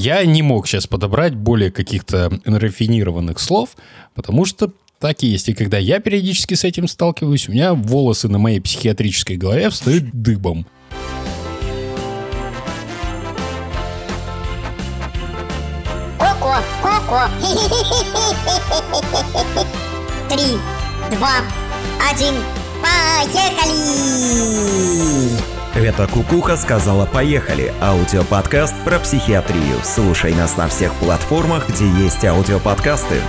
я не мог сейчас подобрать более каких-то рафинированных слов, потому что так и есть. И когда я периодически с этим сталкиваюсь, у меня волосы на моей психиатрической голове встают дыбом. Коко, коко. Три, два, один, поехали! Это Кукуха сказала «Поехали» – аудиоподкаст про психиатрию. Слушай нас на всех платформах, где есть аудиоподкасты.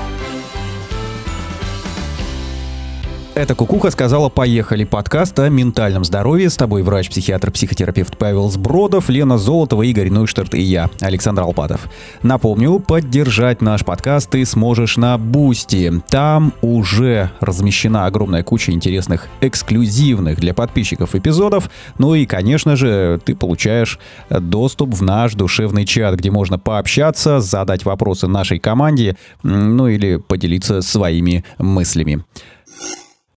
Это Кукуха сказала «Поехали» подкаст о ментальном здоровье. С тобой врач-психиатр-психотерапевт Павел Сбродов, Лена Золотова, Игорь Нойштарт и я, Александр Алпатов. Напомню, поддержать наш подкаст ты сможешь на Бусти. Там уже размещена огромная куча интересных эксклюзивных для подписчиков эпизодов. Ну и, конечно же, ты получаешь доступ в наш душевный чат, где можно пообщаться, задать вопросы нашей команде, ну или поделиться своими мыслями.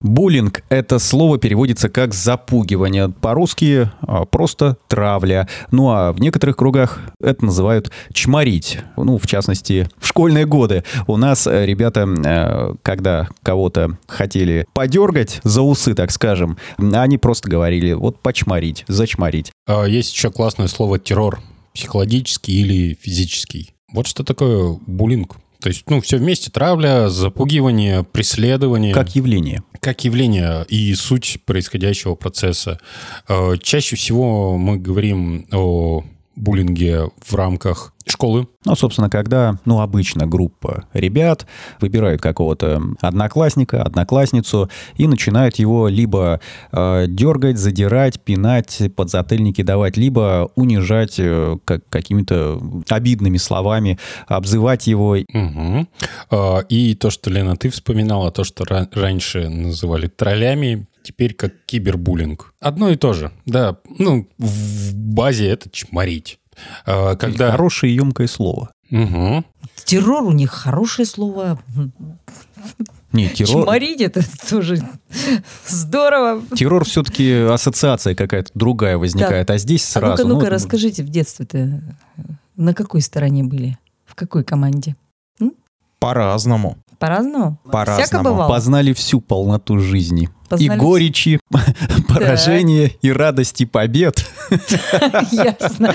Буллинг — это слово переводится как «запугивание». По-русски а, просто «травля». Ну а в некоторых кругах это называют «чморить». Ну, в частности, в школьные годы у нас э, ребята, э, когда кого-то хотели подергать за усы, так скажем, они просто говорили вот «почморить», «зачморить». А Есть еще классное слово террор. Психологический или физический. Вот что такое буллинг. То есть, ну, все вместе. Травля, запугивание, преследование. Как явление. как явление и суть происходящего процесса. Э, Чаще всего мы говорим о буллинге в рамках школы. Ну, собственно, когда, ну, обычно группа ребят выбирают какого-то одноклассника, одноклассницу и начинают его либо э, дергать, задирать, пинать, подзатыльники давать, либо унижать э, как, какими-то обидными словами, обзывать его. Э, И то, что, Лена, ты вспоминала, то, что ра- раньше называли троллями, теперь как кибербуллинг. Одно и то же. Да, ну, в базе это чморить. Э, Когда... Хорошее емкое слово. Мгм. Террор у них хорошее слово. Не, террор, Чморить это тоже здорово. террор все-таки ассоциация какая-то другая возникает, а здесь А сразу... ну-ка, ну-ка, ну, расскажите, в детстве-то на какой стороне были? В какой команде? По-разному. По-разному? По-разному. Познали всю полноту жизни. Познали и горечи, поражения, и радости побед. Ясно.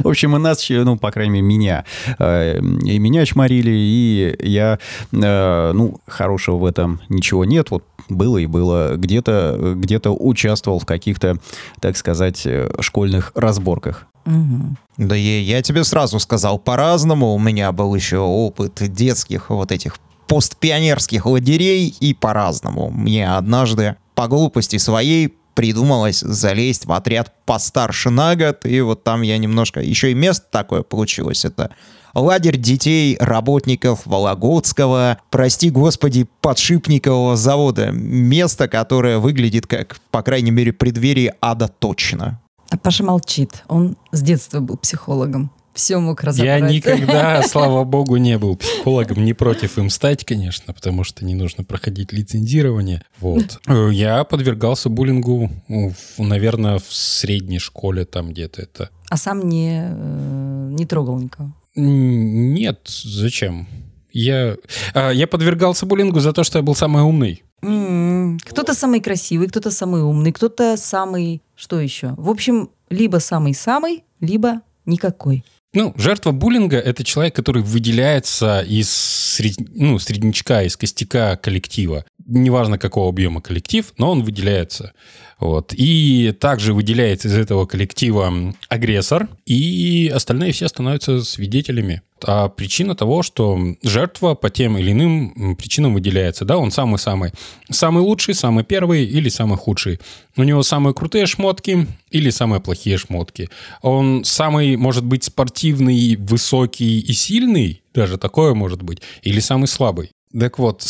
В общем, и нас, ну, по крайней мере, меня, э, и меня чморили, и я, э, ну, хорошего в этом ничего нет, вот было и было. Где-то где участвовал в каких-то, так сказать, э, школьных разборках. Мгм. Да я, я тебе сразу сказал, по-разному. У меня был еще опыт детских вот этих постпионерских лагерей, и по-разному. Мне однажды по глупости своей придумалось залезть в отряд постарше на год, и вот там я немножко... Еще и место такое получилось. Это лагерь детей работников Вологодского, прости господи, подшипникового завода. Место, которое выглядит как, по крайней мере, преддверие ада точно. А Паша молчит. Он с детства был психологом. Все мог разобрать. Я никогда, слава богу, не был психологом, не против им стать, конечно, потому что не нужно проходить лицензирование. Вот. Э, Я подвергался буллингу, ну, наверное, в средней школе там где-то это. А сам не, э, не трогал никого. Нет, зачем? Я, а, я подвергался буллингу за то, что я был самый умный. М, Кто-то самый красивый, кто-то самый умный, кто-то самый... Что еще? В общем, либо самый-самый, либо никакой. Ну, жертва буллинга — это человек, который выделяется из сред- ну, среднячка, из костяка коллектива. Неважно, какого объема коллектив, но он выделяется. Вот. И также выделяется из этого коллектива агрессор, и остальные все становятся свидетелями. А причина того, что жертва по тем или иным причинам выделяется. Да, он самый-самый. Самый лучший, самый первый или самый худший. У него самые крутые шмотки или самые плохие шмотки. Он самый, может быть, спортивный, высокий и сильный, даже такое может быть, или самый слабый. Так вот,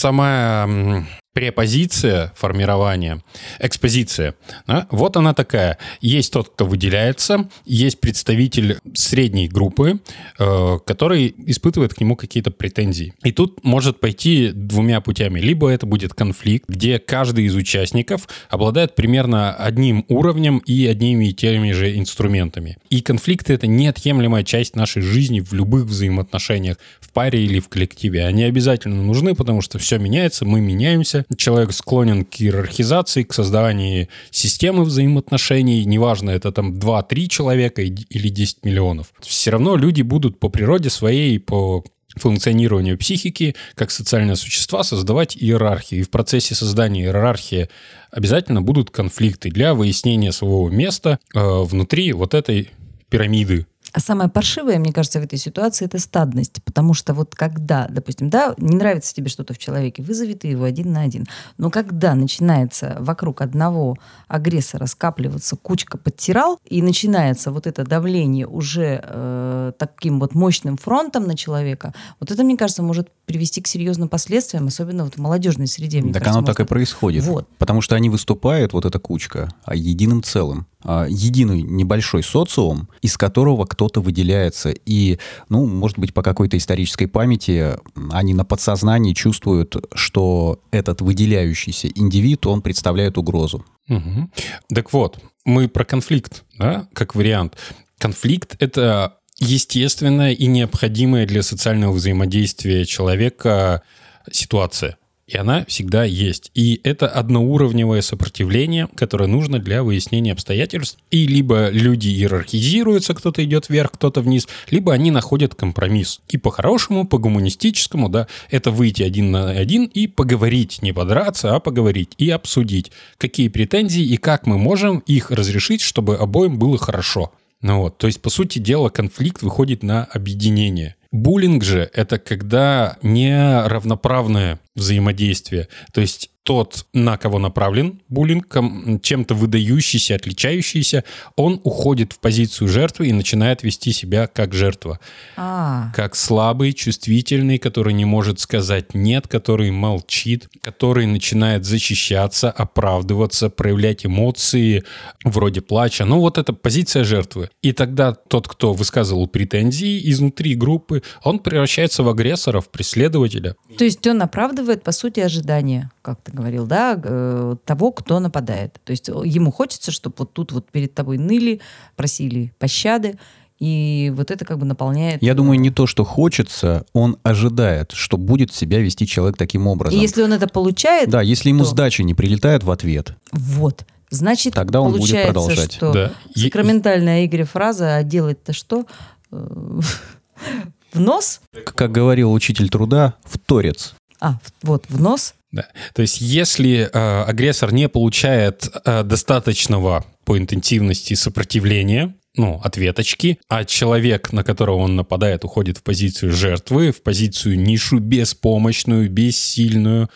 сама препозиция формирования, экспозиция. да, вот она такая. Есть тот, кто выделяется, есть представитель средней группы, э, который испытывает к нему какие-то претензии. И тут может пойти двумя путями. Либо это будет конфликт, где каждый из участников обладает примерно одним уровнем и одними и теми же инструментами. И конфликты — это неотъемлемая часть нашей жизни в любых взаимоотношениях, в паре или в коллективе. Они обязательно нужны, потому что все меняется, мы меняемся, человек склонен к иерархизации, к созданию системы взаимоотношений, неважно, это там 2-3 человека или 10 миллионов. Все равно люди будут по природе своей, по функционированию психики как социальные существа создавать иерархию. И в процессе создания иерархии обязательно будут конфликты для выяснения своего места э, внутри вот этой пирамиды а самое паршивое, мне кажется, в этой ситуации это стадность. Потому что вот когда, допустим, да, не нравится тебе что-то в человеке, вызови ты его один на один. Но когда начинается вокруг одного агрессора скапливаться кучка подтирал, и начинается вот это давление уже э, таким вот мощным фронтом на человека, вот это, мне кажется, может привести к серьезным последствиям, особенно вот в молодежной среде. Так кажется, оно так и может. происходит. Вот. Потому что они выступают, вот эта кучка, а единым целым. А, единый небольшой социум, из которого кто-то выделяется. И, ну, может быть, по какой-то исторической памяти они на подсознании чувствуют, что этот выделяющийся индивид, он представляет угрозу. Угу. Так вот, мы про конфликт, да, как вариант. Конфликт — это естественная и необходимая для социального взаимодействия человека ситуация. И она всегда есть. И это одноуровневое сопротивление, которое нужно для выяснения обстоятельств. И либо люди иерархизируются, кто-то идет вверх, кто-то вниз, либо они находят компромисс. И по-хорошему, по-гуманистическому, да, это выйти один на один и поговорить, не подраться, а поговорить и обсудить, какие претензии и как мы можем их разрешить, чтобы обоим было хорошо. Ну вот, то есть, по сути дела, конфликт выходит на объединение. Буллинг же — это когда неравноправное взаимодействие. То есть тот, на кого направлен буллинг, чем-то выдающийся, отличающийся, он уходит в позицию жертвы и начинает вести себя как жертва. А, Как слабый, чувствительный, который не может сказать «нет», который молчит, который начинает защищаться, оправдываться, проявлять эмоции вроде плача. Ну вот это позиция жертвы. И тогда тот, кто высказывал претензии изнутри группы, он превращается в агрессора, в преследователя. то есть он оправдывает, по сути, ожидания, как ты говорил, да, э, того, кто нападает. То есть ему хочется, чтобы вот тут вот перед тобой ныли, просили пощады, и вот это как бы наполняет... Я э, думаю, не то, что хочется, он ожидает, что будет себя вести человек таким И образом. если он это получает, Да, если ему то- сдача не прилетает в ответ, вот, значит, Тогда он будет продолжать. что Да. И- сакраментальная Игоря фраза «а делать-то что?» Э, В нос? как говорил учитель труда, в торец. А, вот, в нос. Да. То есть если э, агрессор не получает э, достаточного по интенсивности сопротивления, ну, ответочки, а человек, на которого он нападает, уходит в позицию жертвы, в позицию нишу беспомощную, бессильную,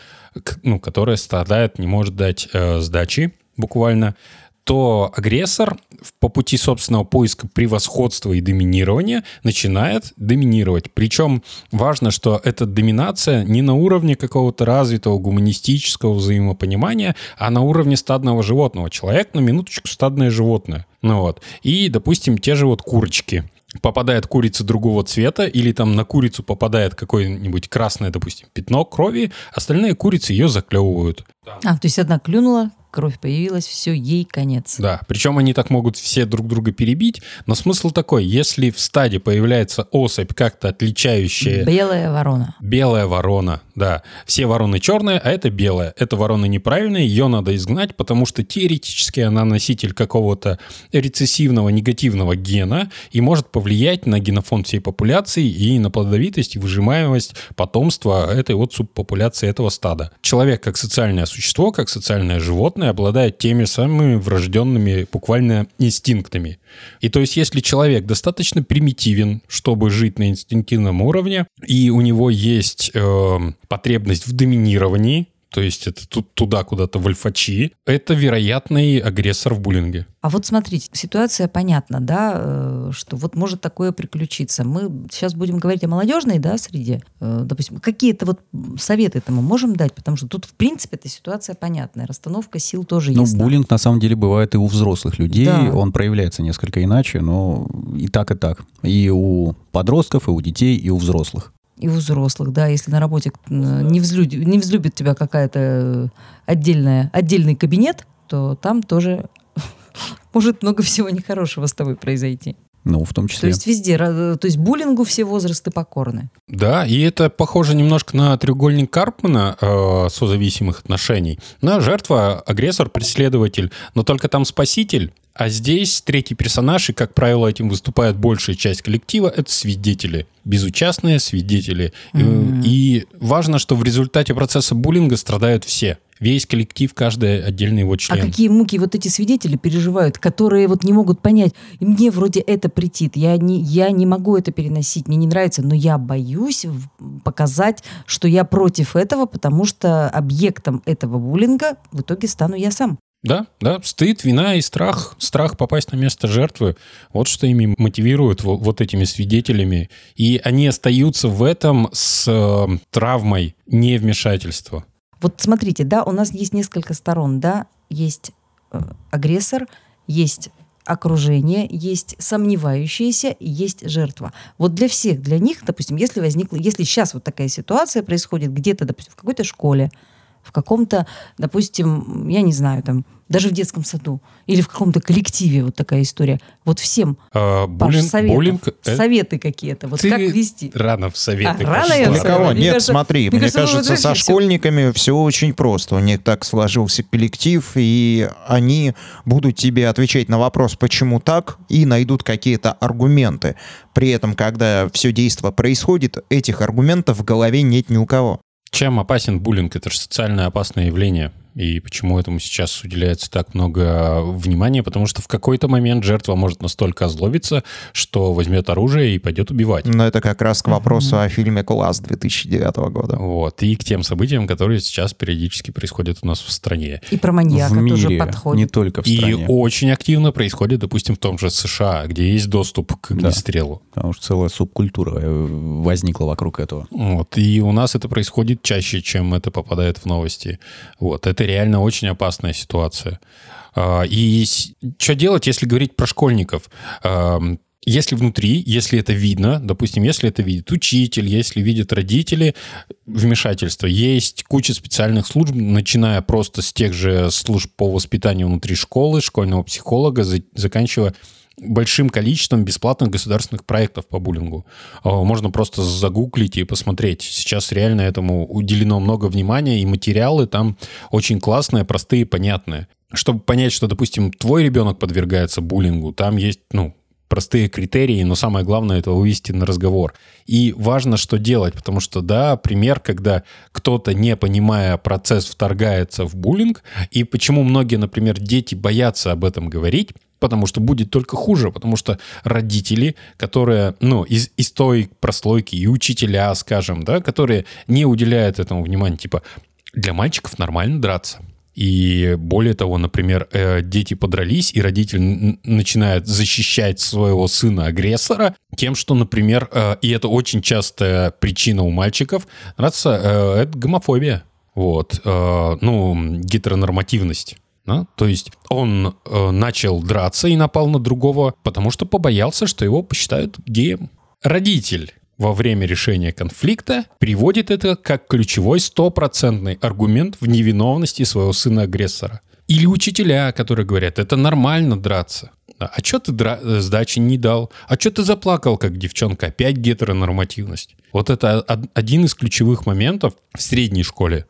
ну, которая страдает, не может дать э, сдачи буквально, то агрессор по пути собственного поиска превосходства и доминирования начинает доминировать. Причем важно, что эта доминация не на уровне какого-то развитого гуманистического взаимопонимания, а на уровне стадного животного. Человек, на минуточку, стадное животное. Ну вот. И, допустим, те же вот курочки попадает курица другого цвета, или там на курицу попадает какое-нибудь красное, допустим, пятно крови, остальные курицы ее заклевывают. А, то есть одна клюнула, кровь появилась, все, ей конец. Да, причем они так могут все друг друга перебить, но смысл такой, если в стаде появляется особь, как-то отличающая Белая ворона. белая ворона, да, все вороны черные, а это белая, эта ворона неправильная, ее надо изгнать, потому что теоретически она носитель какого-то рецессивного негативного гена и может повлиять на генофонд всей популяции и на плодовитость и выжимаемость потомства этой вот субпопуляции этого стада. Человек как социальное существо, как социальное животное обладает теми самыми врожденными буквально инстинктами. И то есть если человек достаточно примитивен, чтобы жить на инстинктивном уровне, и у него есть э, потребность в доминировании, то есть это тут туда куда-то в альфачи, это вероятный агрессор в буллинге. А вот смотрите, ситуация понятна, да, э, что вот может такое приключиться. Мы сейчас будем говорить о молодежной, да, среде. Э, Допустим, какие-то вот советы это мы можем дать, потому что тут, в принципе, эта ситуация понятная. Расстановка сил тоже Ну, есть. буллинг на самом деле бывает и у взрослых людей. Да. Он проявляется несколько иначе, но и так, и так. И у подростков, и у детей, и у взрослых. И у взрослых, да, если на работе не, взлюди- не взлюбит тебя какая-то отдельная, отдельный кабинет, то там тоже может много всего нехорошего с тобой произойти. Ну, в том То числе. есть везде, то есть буллингу все возрасты покорны. Да, и это похоже немножко на треугольник Карпмана э, созависимых отношений. На жертва, агрессор, преследователь, но только там спаситель. А здесь третий персонаж, и, как правило, этим выступает большая часть коллектива, это свидетели. Безучастные свидетели. И- И важно, что в результате процесса буллинга страдают все. Весь коллектив, каждый отдельный его А член. какие муки вот эти свидетели переживают, которые вот не могут понять, мне вроде это претит, я не, я не могу это переносить, мне не нравится, но я боюсь показать, что я против этого, потому что объектом этого буллинга в итоге стану я сам. Да, да, стыд, вина и страх, страх попасть на место жертвы, вот что ими мотивирует во- вот этими свидетелями. И они остаются в этом с э, травмой невмешательства. Вот смотрите, да, у нас есть несколько сторон, да, есть э, агрессор, есть окружение, есть сомневающиеся, есть жертва. Вот для всех, для них, допустим, если возникла, если сейчас вот такая ситуация происходит где-то, допустим, в какой-то школе, в каком-то, допустим, я не знаю, там, даже в детском саду или в каком-то коллективе вот такая история. Вот всем Паш, буллинг, советов, буллинг, э, советы какие-то, вот ты как вести. Рано в советы А, рано я Для кого? Мне Нет, кажется- смотри, мне мне кажется, кажется, со школьниками все очень просто. У них так сложился коллектив, и они будут тебе отвечать на вопрос, почему так, и найдут какие-то аргументы. При этом, когда все действо происходит, этих аргументов в голове нет ни у кого. Чем опасен буллинг? Это же социально опасное явление. И почему этому сейчас уделяется так много внимания? Потому что в какой-то момент жертва может настолько озлобиться, что возьмет оружие и пойдет убивать. Но это как раз к вопросу о фильме «Класс» 2009 года. Вот. И к тем событиям, которые сейчас периодически происходят у нас в стране. И про маньяка в тоже мире, подходит. не только в И стране. очень активно происходит, допустим, в том же США, где есть доступ к огнестрелу. Потому что целая субкультура э, возникла вокруг этого. Вот. И у нас это происходит чаще, чем это попадает в новости. Вот. Это реально очень опасная ситуация. А, И что делать, если говорить про школьников? Если внутри, если это видно, допустим, если это видит учитель, если видят родители, вмешательство. Есть куча специальных служб, начиная просто с тех же служб по воспитанию внутри школы, школьного психолога, за- заканчивая большим количеством бесплатных государственных проектов по буллингу. А, Можно просто загуглить и посмотреть. Сейчас реально этому уделено много внимания, и материалы там очень классные, простые, понятные. Чтобы понять, что, допустим, твой ребенок подвергается буллингу, там есть, ну, простые критерии, но самое главное это вывести на разговор. И важно, что делать, потому что, да, пример, когда кто-то, не понимая процесс, вторгается в буллинг, и почему многие, например, дети боятся об этом говорить, потому что будет только хуже, потому что родители, которые, ну, из, из той прослойки, и учителя, скажем, да, которые не уделяют этому внимания, типа, для мальчиков нормально драться. И более того, например, э, дети подрались, и родитель начинает защищать своего сына-агрессора тем, что, например, э, и это очень частая причина у мальчиков, драться, э, это гомофобия. Вот. ну, гетеронормативность. Да? То есть он э, начал драться и напал на другого, потому что побоялся, что его посчитают геем. Родитель во время решения конфликта приводит это как ключевой стопроцентный аргумент в невиновности своего сына-агрессора. Или учителя, которые говорят, это нормально драться. А что ты дра- э, сдачи не дал? А что ты заплакал, как девчонка? Опять гетеронормативность. Вот это од- один из ключевых моментов в средней школе.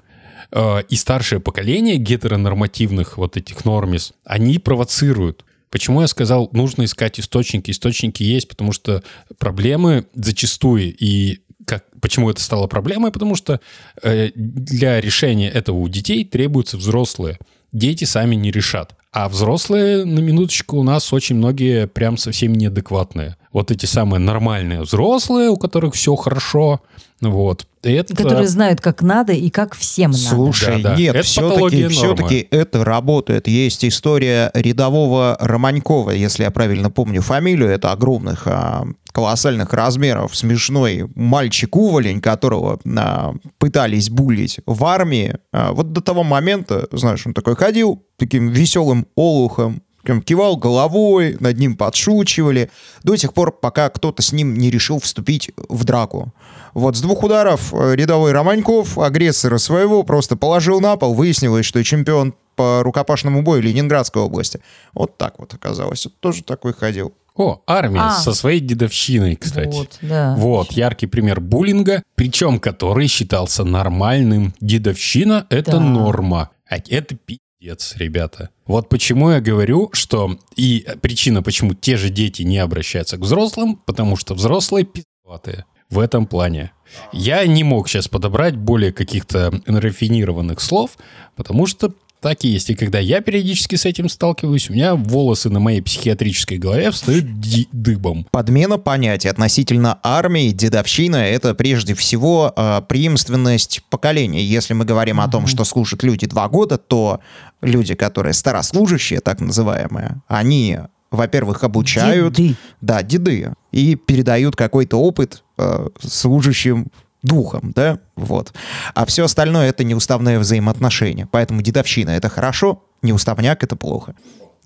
Э, И старшее поколение гетеронормативных вот этих нормис, они провоцируют. Почему я сказал, нужно искать источники? Источники есть, потому что проблемы зачастую и как, почему это стало проблемой? Потому что э, для решения этого у детей требуются взрослые. Дети сами не решат. А взрослые, на минуточку, у нас очень многие прям совсем неадекватные. Вот эти самые нормальные взрослые, у которых все хорошо, вот. Это... Которые знают, как надо и как всем надо. Слушай, Да, да. нет, Это все-таки, все-таки это работает. Есть история рядового Романькова, если я правильно помню фамилию, это огромных, а, колоссальных размеров, смешной мальчик-уволень, которого а, пытались булить в армии. А, вот до того момента, знаешь, он такой ходил таким веселым олухом, кивал головой, над ним подшучивали, до тех пор, пока кто-то с ним не решил вступить в драку. Вот с двух ударов э, рядовой Романьков агрессора своего просто положил на пол, выяснилось, что чемпион по рукопашному бою Ленинградской области. Вот так вот оказалось. Вот тоже такой ходил. О, армия А. со своей дедовщиной, кстати. Вот, да. Вот, яркий пример буллинга, причем который считался нормальным. Дедовщина — это Да. норма. А это пиздец, ребята. Вот почему я говорю, что... И причина, почему те же дети не обращаются к взрослым, потому что взрослые пиздатые в этом плане. Я не мог сейчас подобрать более каких-то рафинированных слов, потому что так и есть. И когда я периодически с этим сталкиваюсь, у меня волосы на моей психиатрической голове встают дыбом. Подмена понятий относительно армии, дедовщина — это прежде всего э, преемственность поколений. Если мы говорим о том, что служат люди два года, то люди, которые старослужащие, так называемые, они, во-первых, обучают... Деды. Да, деды. И передают какой-то опыт э, служащим духом, да, вот. А все остальное — это неуставное взаимоотношение. Поэтому дедовщина — это хорошо, неуставняк — это плохо.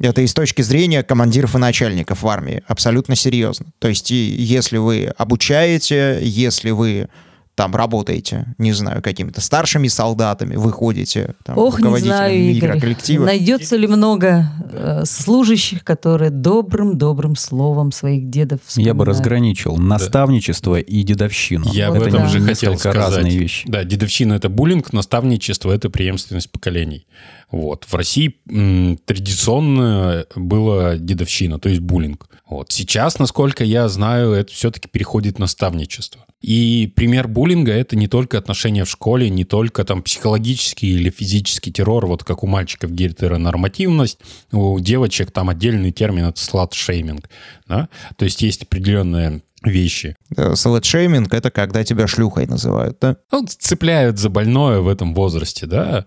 Это и с точки зрения командиров и начальников в армии. Абсолютно серьезно. То есть, если вы обучаете, если вы там работаете, не знаю, какими-то старшими солдатами, выходите там, Ох, не руководителем знаю, Игорь. микроколлектива. Найдется ли много э, служащих, которые добрым-добрым словом своих дедов Я бы вспоминают? разграничил наставничество и дедовщину. Я Вот об этом да. же хотел сказать. разные вещи. Да, дедовщина — это буллинг, наставничество — это преемственность поколений. Вот. В России м, традиционно было дедовщина, то есть буллинг. Вот. Сейчас, насколько я знаю, это все-таки переходит в наставничество. И пример буллинга — это не только отношения в школе, не только там психологический или физический террор, вот как у мальчиков гетеронормативность, у девочек там отдельный термин — это слат-шейминг. Да? То есть есть определенные вещи, Э, Слэт-шейминг — это когда тебя шлюхой называют, да? ну, цепляют за больное в этом возрасте, да.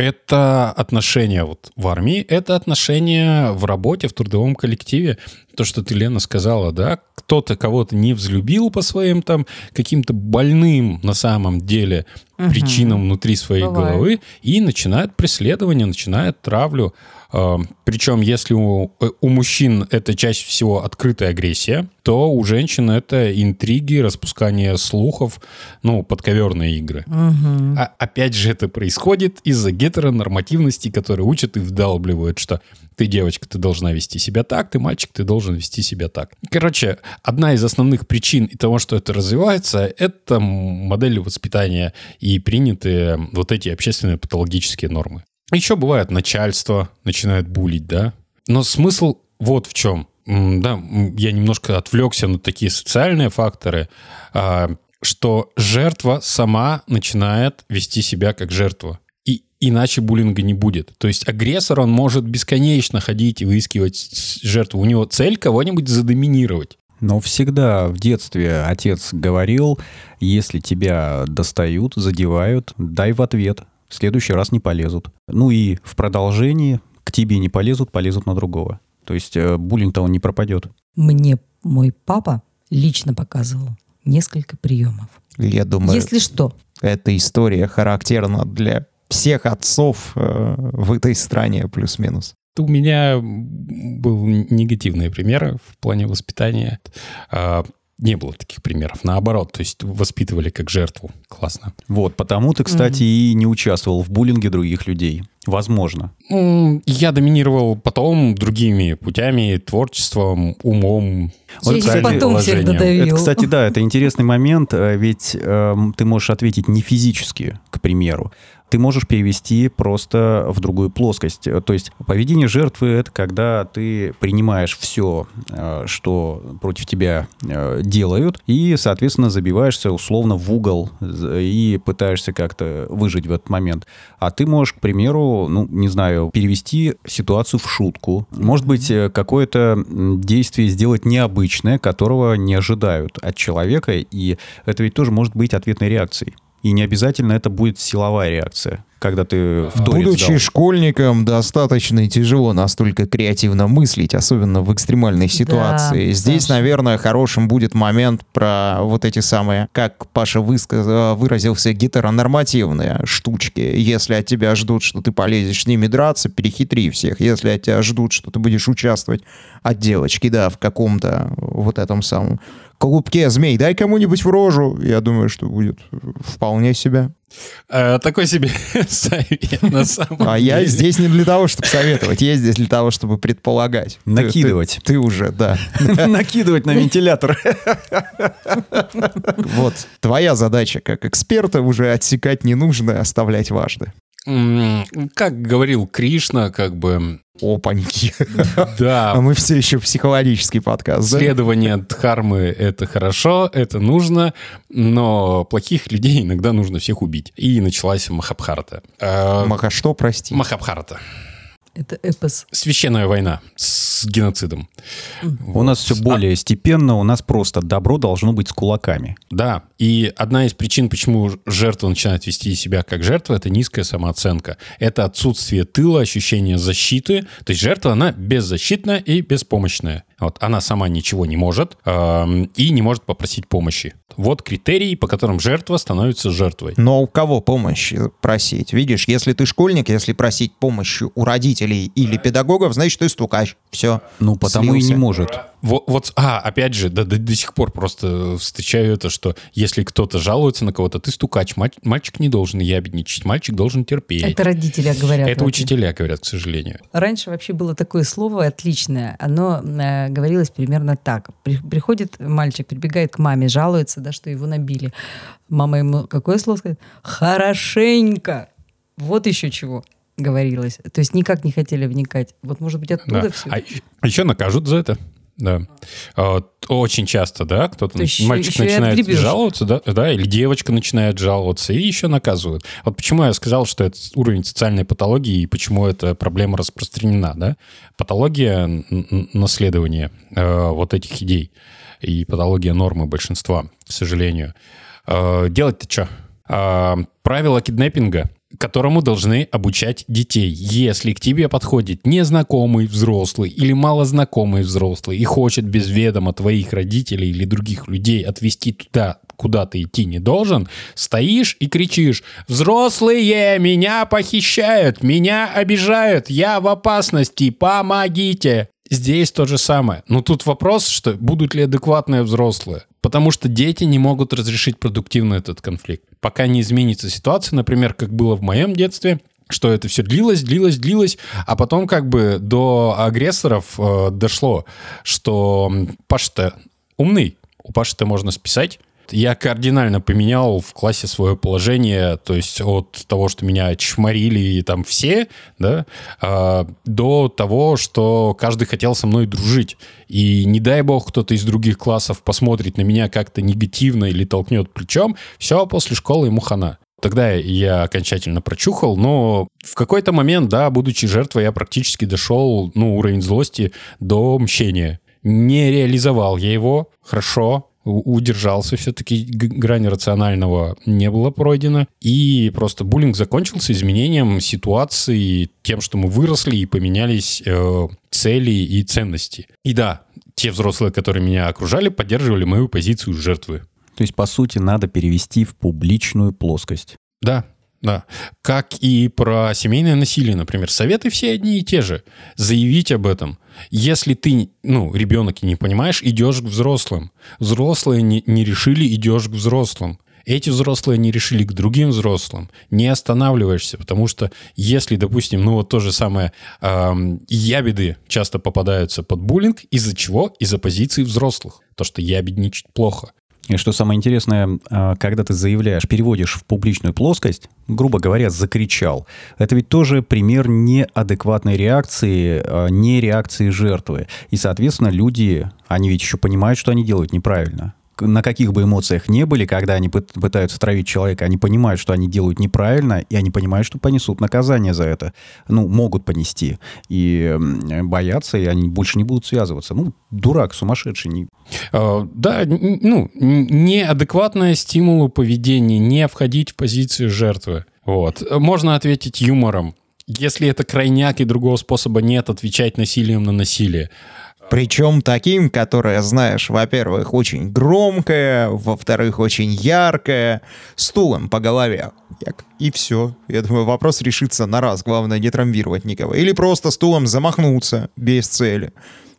Это отношения вот в армии, это отношения в работе, в трудовом коллективе. То, что ты, Лена, сказала, да, кто-то кого-то не взлюбил по своим там каким-то больным на самом деле причинам внутри своей Бывает. головы и начинает преследование, начинает травлю. Ам, Причем, если у, э, у мужчин это чаще всего открытая агрессия, то у женщин это интриги, распускание слухов, ну, подковерные игры. А опять же, это происходит из-за гетеронормативности, которые учат и вдалбливают, что ты девочка, ты должна вести себя так, ты мальчик, ты должен вести себя так. Короче, одна из основных причин и того, что это развивается, это модели воспитания и принятые вот эти общественные патологические нормы. Еще бывает начальство начинает булить, да? Но смысл вот в чем. Да, я немножко отвлекся на такие социальные факторы, а, что жертва сама начинает вести себя как жертва. Иначе буллинга не будет. То есть агрессор, он может бесконечно ходить и выискивать жертву. У него цель кого-нибудь задоминировать. Но всегда в детстве отец говорил, если тебя достают, задевают, дай в ответ. В следующий раз не полезут. Ну и в продолжении к тебе не полезут, полезут на другого. То есть э, буллинг-то он не пропадет. Мне мой папа лично показывал несколько приемов. Я думаю, Если что, эта история характерна для всех отцов э, в этой стране, плюс-минус. У меня был негативные примеры в плане воспитания. А, Не было таких примеров. Наоборот, то есть воспитывали как жертву. Классно. Вот, потому ты, кстати, и не участвовал в буллинге других людей. Возможно. М, Я доминировал потом другими путями, творчеством, умом, Вот, Через кстати, потом всех уважением. додавил. Это, кстати, да, это интересный момент, э, ведь эм, ты можешь ответить не физически, к примеру. Ты можешь перевести просто в другую плоскость. То есть поведение жертвы — это когда ты принимаешь все, э, что против тебя э, делают, и, соответственно, забиваешься условно в угол и пытаешься как-то выжить в этот момент. А ты можешь, к примеру, ну, не знаю, перевести ситуацию в шутку. Может быть, э, какое-то действие сделать необычное, которого не ожидают от человека, и это ведь тоже может быть ответной реакцией. И не обязательно это будет силовая реакция, когда ты в Будучи дал. школьником, достаточно тяжело настолько креативно мыслить, особенно в экстремальной ситуации. Да, Здесь, Саша. наверное, хорошим будет момент про вот эти самые, как Паша высказ- выразился, гетеронормативные штучки. Если от тебя ждут, что ты полезешь с ними драться, перехитри всех. Если от тебя ждут, что ты будешь участвовать от девочки, да, в каком-то вот этом самом клубке змей, дай кому-нибудь в рожу. Я думаю, что будет вполне себе. Э, такой себе совет на самом А я деле. здесь не для того, чтобы советовать, я здесь для того, чтобы предполагать. Ты- Накидывать. Ты, ты уже, да. Накидывать на вентилятор. Вот твоя задача как эксперта уже отсекать ненужное, оставлять важное. Как говорил Кришна, как бы, Опаньки. да, А мы все еще психологический подкаст, да? Следование дхармы — это хорошо, это нужно, но плохих людей иногда нужно всех убить. И началась Махабхарата. Э, Маха, что, прости? Махабхарата. Это эпос. Священная война с геноцидом. У нас все более степенно, у нас просто добро должно быть с кулаками. Да, и одна из причин, почему жертва начинает вести себя как жертва, это низкая самооценка. Это отсутствие тыла, ощущение защиты. То есть жертва, она беззащитная и беспомощная. Вот, она сама ничего не может эм, и не может попросить помощи. Вот критерии, по которым жертва становится жертвой. Но у кого помощь просить? Видишь, если ты школьник, если просить помощи у родителей или педагогов, значит, ты стукач. Все. Ну, потому и Слился. не может. Вот, вот, а, опять же, да, до, до сих пор просто встречаю это, что если кто-то жалуется на кого-то, ты стукач, Маль- мальчик не должен ябедничать, мальчик должен терпеть. Это родители говорят. Это учителя говорят, к сожалению. Раньше вообще было такое слово отличное. Оно э, говорилось примерно так. При- приходит мальчик, прибегает к маме, жалуется, да, что его набили. Мама ему какое слово сказать? Хорошенько. Вот еще чего говорилось. То есть никак не хотели вникать. Вот, может быть, оттуда Да. все. А еще накажут за это. Да. А, Очень часто, да, кто-то, То еще- мальчик еще начинает жаловаться, да, да, или девочка начинает жаловаться, и еще наказывают. Вот почему я сказал, что это уровень социальной патологии, и почему эта проблема распространена, да. Патология наследования э, вот этих идей и патология нормы большинства, к сожалению. Э, делать-то что? правила киднеппинга, которому должны обучать детей. Если к тебе подходит незнакомый взрослый или малознакомый взрослый и хочет без ведома твоих родителей или других людей отвезти туда, куда ты идти не должен, стоишь и кричишь «Взрослые, меня похищают, меня обижают, я в опасности, помогите!» Здесь то же самое. Но тут вопрос, что будут ли адекватные взрослые. Потому что дети не могут разрешить продуктивно этот конфликт. Пока не изменится ситуация, например, как было в моем детстве, что это все длилось, длилось, длилось, а потом как бы до агрессоров э, дошло, что м, Паша-то умный, у Паши-то можно списать. Я кардинально поменял в классе свое положение, то есть от того, что меня чморили там все, да, а, до того, что каждый хотел со мной дружить. И не дай бог кто-то из других классов посмотрит на меня как-то негативно или толкнет плечом, все, после школы ему хана. Тогда я окончательно прочухал, но в какой-то момент, да, будучи жертвой, я практически дошел, ну, уровень злости до мщения. Не реализовал я его, хорошо, удержался все-таки, грань рационального не было пройдена. И просто буллинг закончился изменением ситуации, тем, что мы выросли и поменялись э, цели и ценности. И да, те взрослые, которые меня окружали, поддерживали мою позицию жертвы. То есть, по сути, надо перевести в публичную плоскость. Да, да. Как и про семейное насилие, например. Советы все одни и те же. Заявить об этом. Если ты, ну, ребенок и не понимаешь, идешь к взрослым. Взрослые не, не решили, идешь к взрослым. Эти взрослые не решили к другим взрослым. Не останавливаешься, потому что если, допустим, ну вот то же самое, эм, ябеды часто попадаются под буллинг, из-за чего? Из-за позиции взрослых. То, что ябедничать плохо. И что самое интересное, а, когда ты заявляешь, переводишь в публичную плоскость, грубо говоря, закричал, это ведь тоже пример неадекватной реакции, а, не реакции жертвы. И, соответственно, люди, они ведь еще понимают, что они делают неправильно на каких бы эмоциях не были, когда они пыт- пытаются травить человека, они понимают, что они делают неправильно, и они понимают, что понесут наказание за это. Ну, могут понести. И боятся, и они больше не будут связываться. Ну, дурак, сумасшедший. Не... Э, Да, ну, неадекватное стимулу поведения, не входить в позицию жертвы. Вот. Можно ответить юмором. Если это крайняк и другого способа нет, отвечать насилием на насилие. Причем таким, которое, знаешь, во-первых, очень громкое, во-вторых, очень яркое, стулом по голове. И все. Я думаю, вопрос решится на раз. Главное, не травмировать никого. Или просто стулом замахнуться без цели.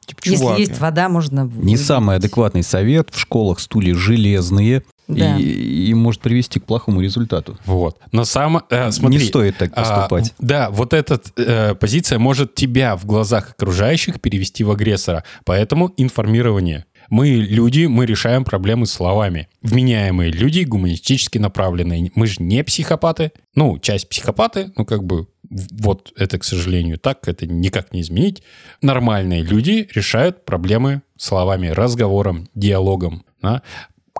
Типа, чувак, Если есть вода, можно... Не самый адекватный совет. В школах стулья железные. Да. И, и может привести к плохому результату. Вот. Но сам, э, смотри, Не стоит так а, поступать. да, вот эта э, позиция может тебя в глазах окружающих перевести в агрессора. Поэтому информирование. Мы люди, мы решаем проблемы словами. Вменяемые люди, гуманистически направленные. Мы же не психопаты. Ну, часть психопаты, ну, как бы, вот это, к сожалению, так, это никак не изменить. Нормальные люди решают проблемы словами, разговором, диалогом. да.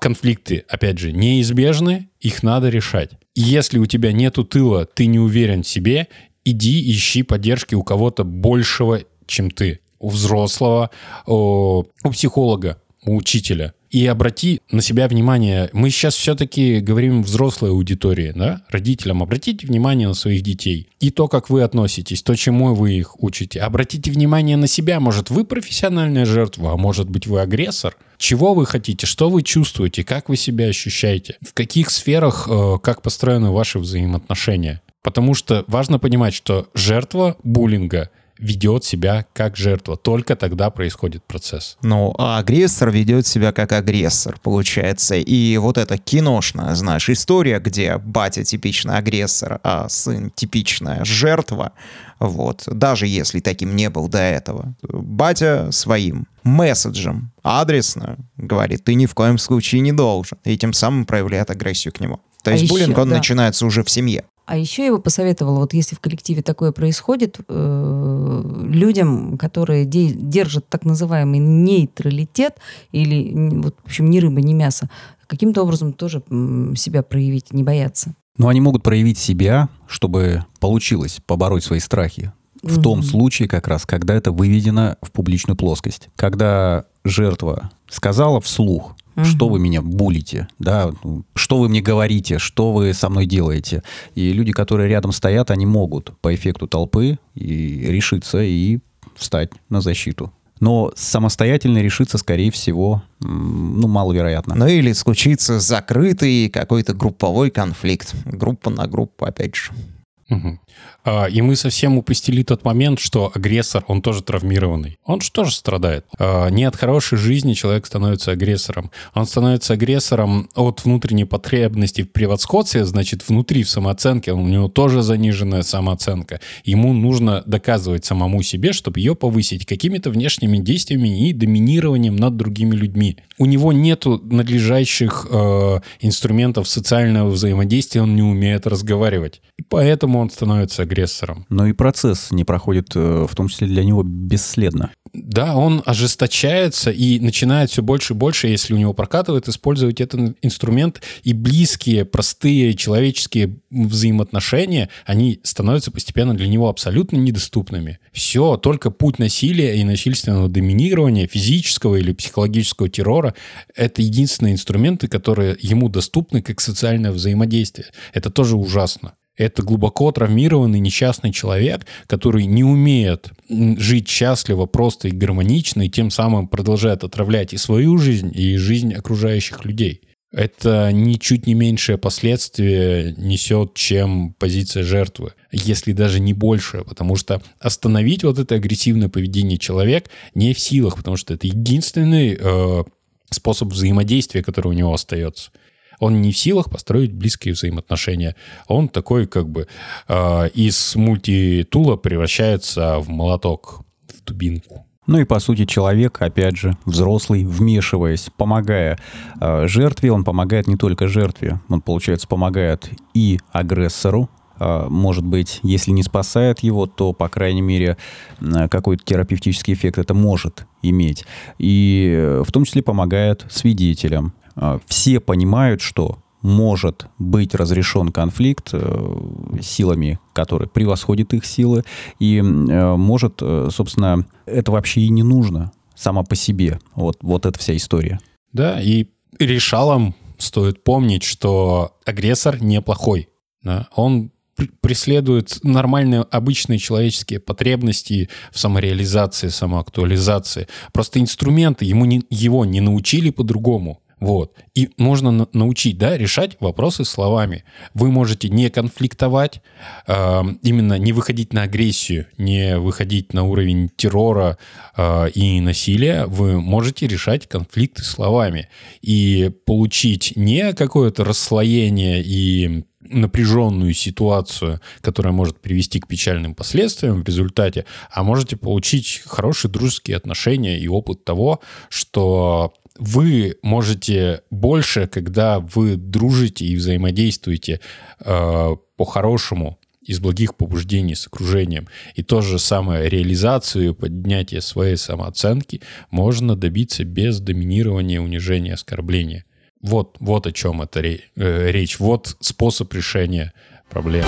Конфликты, опять же, неизбежны, их надо решать. Если у тебя нету тыла, ты не уверен в себе, иди ищи поддержки у кого-то большего, чем ты. У взрослого, у психолога, у учителя. И обрати на себя внимание. Мы сейчас все-таки говорим взрослой аудитории, да? Родителям обратите внимание на своих детей. И то, как вы относитесь, то, чему вы их учите. Обратите внимание на себя. Может, вы профессиональная жертва, а может быть, вы агрессор. Чего вы хотите, что вы чувствуете, как вы себя ощущаете, в каких сферах, э, как построены ваши взаимоотношения. Потому что важно понимать, что жертва буллинга ведет себя как жертва. Только тогда происходит процесс. Ну, а агрессор ведет себя как агрессор, получается. И вот эта киношная, знаешь, история, где батя типичный агрессор, а сын типичная жертва, вот, даже если таким не был до этого, батя своим месседжем адресно говорит, ты ни в коем случае не должен, и тем самым проявляет агрессию к нему. То А есть еще, буллинг, он да. начинается уже в семье. А еще я бы посоветовала, вот если в коллективе такое происходит, э, людям, которые де- держат так называемый нейтралитет, или, вот, в общем, ни рыба, ни мясо, каким-то образом тоже себя проявить, не бояться. Но они могут проявить себя, чтобы получилось побороть свои страхи. В том Мгм. случае как раз, когда это выведено в публичную плоскость. Когда жертва сказала вслух, что вы меня булите, да, что вы мне говорите, что вы со мной делаете. И люди, которые рядом стоят, они могут по эффекту толпы и решиться и встать на защиту. Но самостоятельно решиться, скорее всего, ну, маловероятно. Ну или случится закрытый какой-то групповой конфликт. Группа на группу, опять же. Мгм. А, И мы совсем упустили тот момент, что агрессор, он тоже травмированный. Он же тоже страдает. А, Не от хорошей жизни человек становится агрессором. Он становится агрессором от внутренней потребности в превосходстве, значит, внутри в самооценке. У него тоже заниженная самооценка. Ему нужно доказывать самому себе, чтобы ее повысить какими-то внешними действиями и доминированием над другими людьми. У него нету надлежащих э, инструментов социального взаимодействия, он не умеет разговаривать. И поэтому он становится агрессором. Но и процесс не проходит, э, в том числе для него, бесследно. Да, он ожесточается и начинает все больше и больше, если у него прокатывает, использовать этот инструмент. И близкие, простые человеческие взаимоотношения, они становятся постепенно для него абсолютно недоступными. Все, только путь насилия и насильственного доминирования, физического или психологического террора, это единственные инструменты, которые ему доступны как социальное взаимодействие. Это тоже ужасно. Это глубоко травмированный несчастный человек, который не умеет жить счастливо, просто и гармонично, и тем самым продолжает отравлять и свою жизнь, и жизнь окружающих людей. Это ничуть не меньшее последствие несет, чем позиция жертвы, если даже не больше, потому что остановить вот это агрессивное поведение человек не в силах, потому что это единственный э, способ взаимодействия, который у него остается он не в силах построить близкие взаимоотношения. Он такой как бы э, из мультитула превращается в молоток, в дубинку. Ну и по сути человек, опять же, взрослый, вмешиваясь, помогая э, жертве, он помогает не только жертве, он, получается, помогает и агрессору, э, может быть, если не спасает его, то, по крайней мере, какой-то терапевтический эффект это может иметь. И э, в том числе помогает свидетелям. Э, Все понимают, что может быть разрешен конфликт э, силами, которые превосходят их силы, и э, может, э, собственно, это вообще и не нужно сама по себе. Вот, вот эта вся история. Да, и решалам стоит помнить, что агрессор неплохой. Да? Он пр- преследует нормальные, обычные человеческие потребности в самореализации, самоактуализации. Просто инструменты ему не, его не научили по-другому. Вот. И можно на- научить, да, решать вопросы словами. Вы можете не конфликтовать, э, именно не выходить на агрессию, не выходить на уровень террора э, и насилия. Вы можете решать конфликты словами и получить не какое-то расслоение и напряженную ситуацию, которая может привести к печальным последствиям в результате, а можете получить хорошие дружеские отношения и опыт того, что вы можете больше, когда вы дружите и взаимодействуете э, по-хорошему, из благих побуждений с окружением. И то же самое реализацию, поднятие своей самооценки можно добиться без доминирования, унижения, оскорбления. Вот, вот о чем это э, речь. Вот способ решения проблемы.